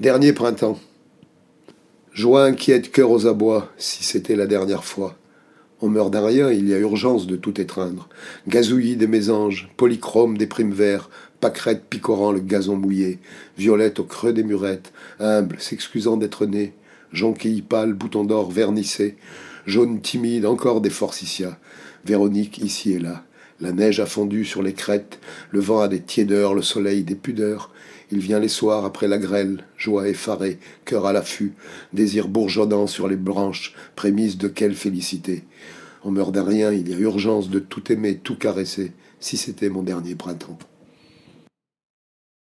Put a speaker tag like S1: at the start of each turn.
S1: Dernier printemps. Joie inquiète, cœur aux abois, si c'était la dernière fois. On meurt d'un rien, il y a urgence de tout étreindre. Gazouillis des mésanges, polychrome des primes verts, pâquerettes picorant le gazon mouillé, violette au creux des murettes, humble, s'excusant d'être né, jonquille pâle, bouton d'or vernissé, jaune timide, encore des forsythias, Véronique ici et là. La neige a fondu sur les crêtes, le vent a des tiédeurs, le soleil des pudeurs, il vient les soirs après la grêle, joie effarée, cœur à l'affût, désir bourgeonnant sur les branches, prémisse de quelle félicité. On meurt d'un rien, il y a urgence de tout aimer, tout caresser, si c'était mon dernier printemps.